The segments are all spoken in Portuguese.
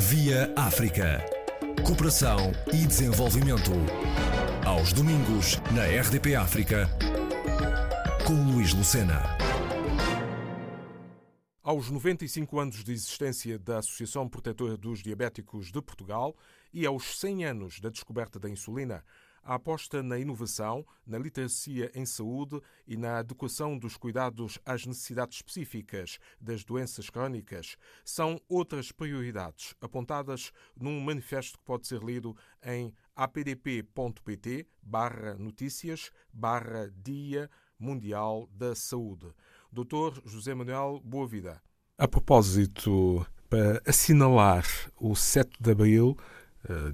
Via África. Cooperação e desenvolvimento. Aos domingos, na RDP África, com Luís Lucena. Aos 95 anos de existência da Associação Protetora dos Diabéticos de Portugal e aos 100 anos da descoberta da insulina, a aposta na inovação, na literacia em saúde e na adequação dos cuidados às necessidades específicas das doenças crónicas são outras prioridades apontadas num manifesto que pode ser lido em apdp.pt barra notícias barra Dia Mundial da Saúde. Dr. José Manuel Boavida. A propósito, para assinalar o 7 de abril,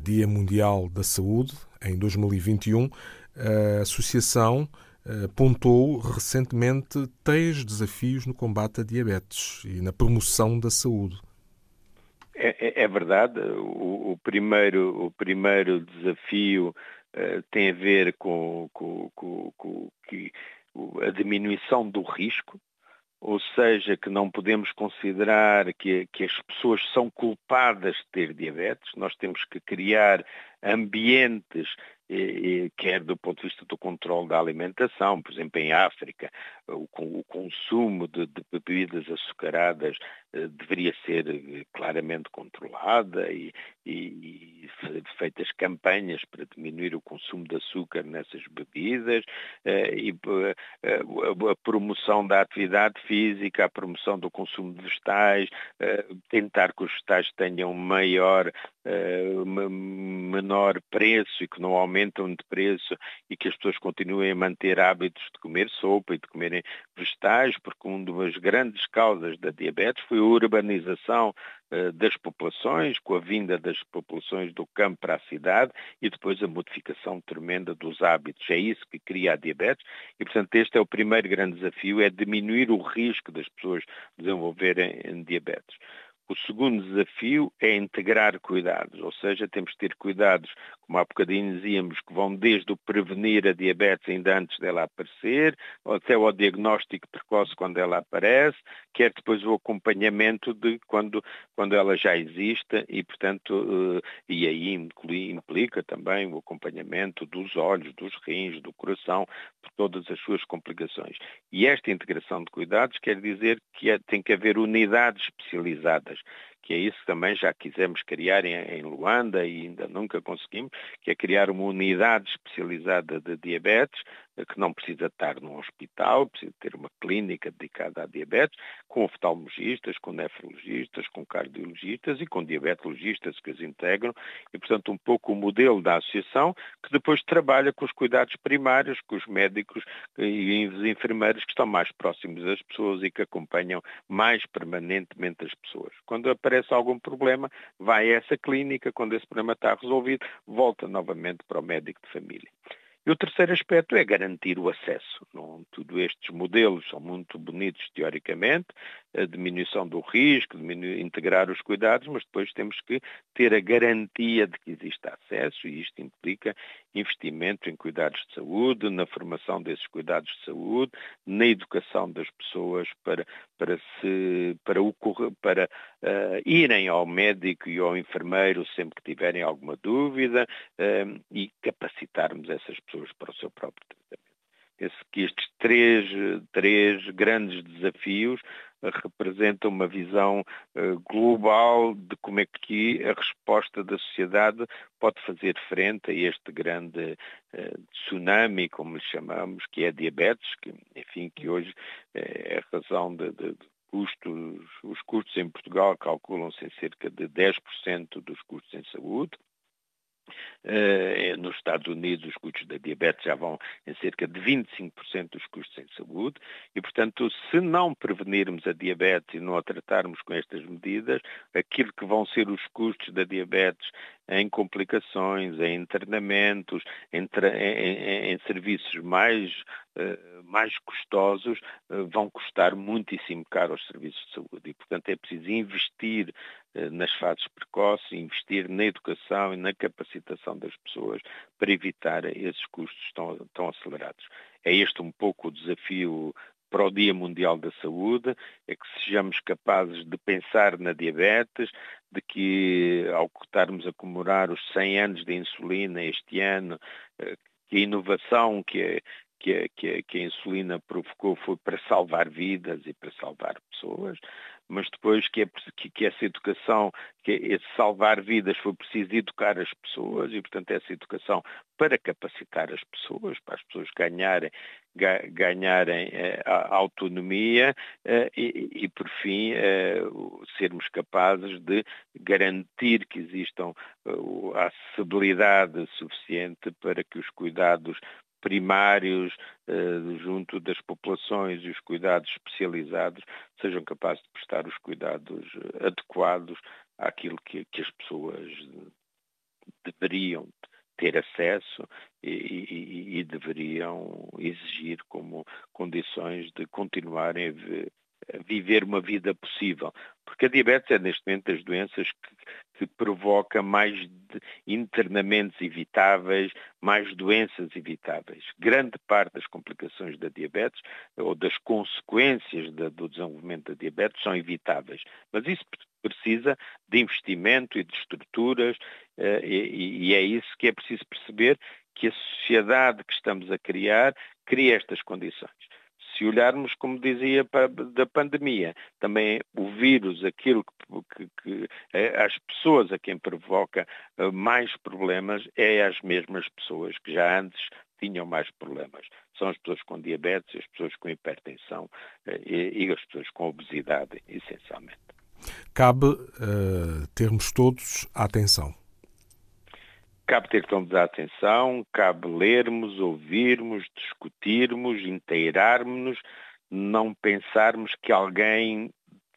Dia Mundial da Saúde, em 2021, a Associação eh, apontou recentemente três desafios no combate a diabetes e na promoção da saúde. É, é, é verdade. O, o, primeiro, o primeiro desafio uh, tem a ver com, com, com, com a diminuição do risco, ou seja, que não podemos considerar que, que, as pessoas são culpadas de ter diabetes, nós temos que criar ambientes quer do ponto de vista do controle da alimentação, por exemplo, em África, o, o consumo de, de, bebidas açucaradas eh, deveria ser eh, claramente controlada e, e, e, feitas campanhas para diminuir o consumo de açúcar nessas bebidas eh, e a promoção da atividade física, a promoção do consumo de vegetais, tentar que os vegetais tenham maior, menor preço e que não aumentam de preço e que as pessoas continuem a manter hábitos de comer sopa e de comerem vegetais, porque uma das grandes causas da diabetes foi a urbanização uh, das populações, com a vinda das populações do campo para a cidade e depois a modificação tremenda dos hábitos. É isso que cria a diabetes e, portanto, este é o primeiro grande desafio, é diminuir o risco das pessoas desenvolverem diabetes. O segundo desafio é integrar cuidados, ou seja, temos que ter cuidados, como há bocadinho dizíamos, que vão desde o prevenir a diabetes ainda antes dela aparecer, até o diagnóstico precoce quando ela aparece, quer depois o acompanhamento de quando, quando ela já existe e, portanto, eh, e aí implica também o acompanhamento dos olhos, dos rins, do coração, por todas as suas complicações. E esta integração de cuidados quer dizer que é, tem que haver unidades especializadas que é isso que também já quisemos criar em, em Luanda e ainda nunca conseguimos, que é criar uma unidade especializada de diabetes, que não precisa estar num hospital, precisa ter uma clínica dedicada à diabetes, com oftalmologistas, com nefrologistas, com cardiologistas e com diabetologistas que os integram, e portanto um pouco o modelo da associação, que depois trabalha com os cuidados primários, com os médicos e os enfermeiros que estão mais próximos das pessoas e que acompanham mais permanentemente as pessoas. Quando aparece algum problema, vai a essa clínica, quando esse problema está resolvido, volta novamente para o médico de família. E o terceiro aspecto é garantir o acesso. Não, tudo estes modelos são muito bonitos teoricamente, a diminuição do risco, integrar os cuidados, mas depois temos que ter a garantia de que existe acesso e isto implica investimento em cuidados de saúde, na formação desses cuidados de saúde, na educação das pessoas para, para, se, para, para uh, irem ao médico e ao enfermeiro sempre que tiverem alguma dúvida uh, e capacitarmos essas pessoas para o seu próprio tratamento. Penso que estes três, três grandes desafios representam uma visão global de como é que a resposta da sociedade pode fazer frente a este grande tsunami, como lhe chamamos, que é diabetes, que, enfim, que hoje é a razão de, de custos, os custos em Portugal calculam-se em cerca de 10% dos custos em saúde, Uh, nos Estados Unidos, os custos da diabetes já vão em cerca de 25% dos custos em saúde e, portanto, se não prevenirmos a diabetes e não a tratarmos com estas medidas, aquilo que vão ser os custos da diabetes em complicações, em internamentos, em, em, em serviços mais, uh, mais custosos, uh, vão custar muitíssimo caro aos serviços de saúde. E, portanto, é preciso investir nas fases precoces, investir na educação e na capacitação das pessoas para evitar esses custos tão, tão acelerados. É este um pouco o desafio para o Dia Mundial da Saúde, é que sejamos capazes de pensar na diabetes, de que ao estarmos a comemorar os 100 anos da insulina este ano, eh, que a inovação que que que que a insulina provocou foi para salvar vidas e para salvar pessoas, mas depois que, é, que, que, essa educação, que esse salvar vidas foi preciso educar as pessoas e, portanto, essa educação para capacitar as pessoas, para as pessoas ganharem, ganharem eh, a autonomia eh, e, e, por fim, eh, sermos capazes de garantir que existam a acessibilidade suficiente para que os cuidados primários eh, junto das populações e os cuidados especializados sejam capazes de prestar os cuidados eh, adequados àquilo que, que as pessoas deveriam ter acesso e, e, e, deveriam exigir como condições de continuarem a, viver uma vida possível. Porque a diabetes é neste momento das doenças que, que provoca mais internamentos evitáveis, mais doenças evitáveis. Grande parte das complicações da diabetes ou das consequências do desenvolvimento da diabetes são evitáveis. Mas isso precisa de investimento e de estruturas eh, e é isso que é preciso perceber que a sociedade que estamos a criar cria estas condições se olharmos, como dizia, da pandemia, também o vírus, aquilo que, que, que é, as pessoas a quem provoca eh, mais problemas é as mesmas pessoas que já antes tinham mais problemas. São as pessoas com diabetes, as pessoas com hipertensão eh, e, e as pessoas com obesidade, essencialmente. Cabe uh, termos todos a atenção Cabe ter todos a atenção, cabe lermos, ouvirmos, discutirmos, inteirarmos-nos, não pensarmos que alguém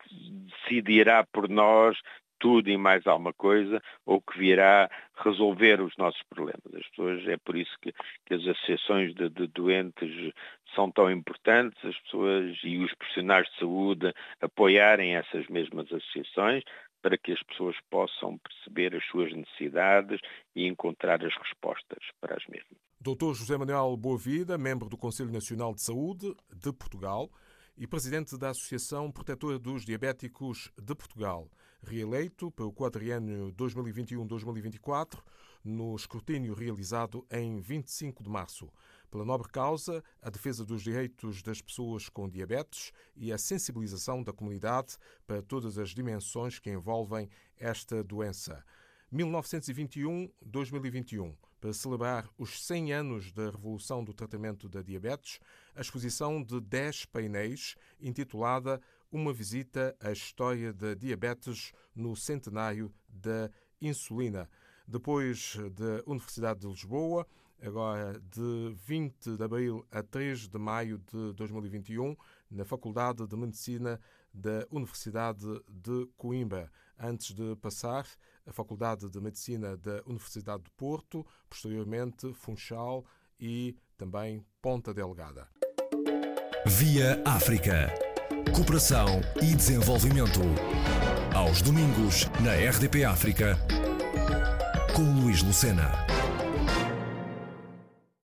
decidirá por nós tudo e mais alguma coisa, ou que virá resolver os nossos problemas. As pessoas, é por isso que, que as associações de, de, doentes são tão importantes, as pessoas e os profissionais de saúde apoiarem essas mesmas associações, para que as pessoas possam perceber as suas necessidades e encontrar as respostas para as mesmas. Dr. José Manuel Boavida, membro do Conselho Nacional de Saúde de Portugal e presidente da Associação Protetora dos Diabéticos de Portugal, reeleito pelo quadriênio 2021-2024 no escrutínio realizado em 25 de março pela nobre causa, a defesa dos direitos das pessoas com diabetes e a sensibilização da comunidade para todas as dimensões que envolvem esta doença. 1921-2021, para celebrar os 100 anos da revolução do tratamento da diabetes, a exposição de 10 painéis intitulada Uma visita à história da diabetes no centenário da insulina. Depois da Universidade de Lisboa, agora de 20 de abril a 3 de maio de 2021, na Faculdade de Medicina da Universidade de Coimbra, antes de passar a Faculdade de Medicina da Universidade de Porto, posteriormente Funchal e também Ponta Delgada. Via África. Cooperação e desenvolvimento. Aos domingos, na RDP África, com Luís Lucena.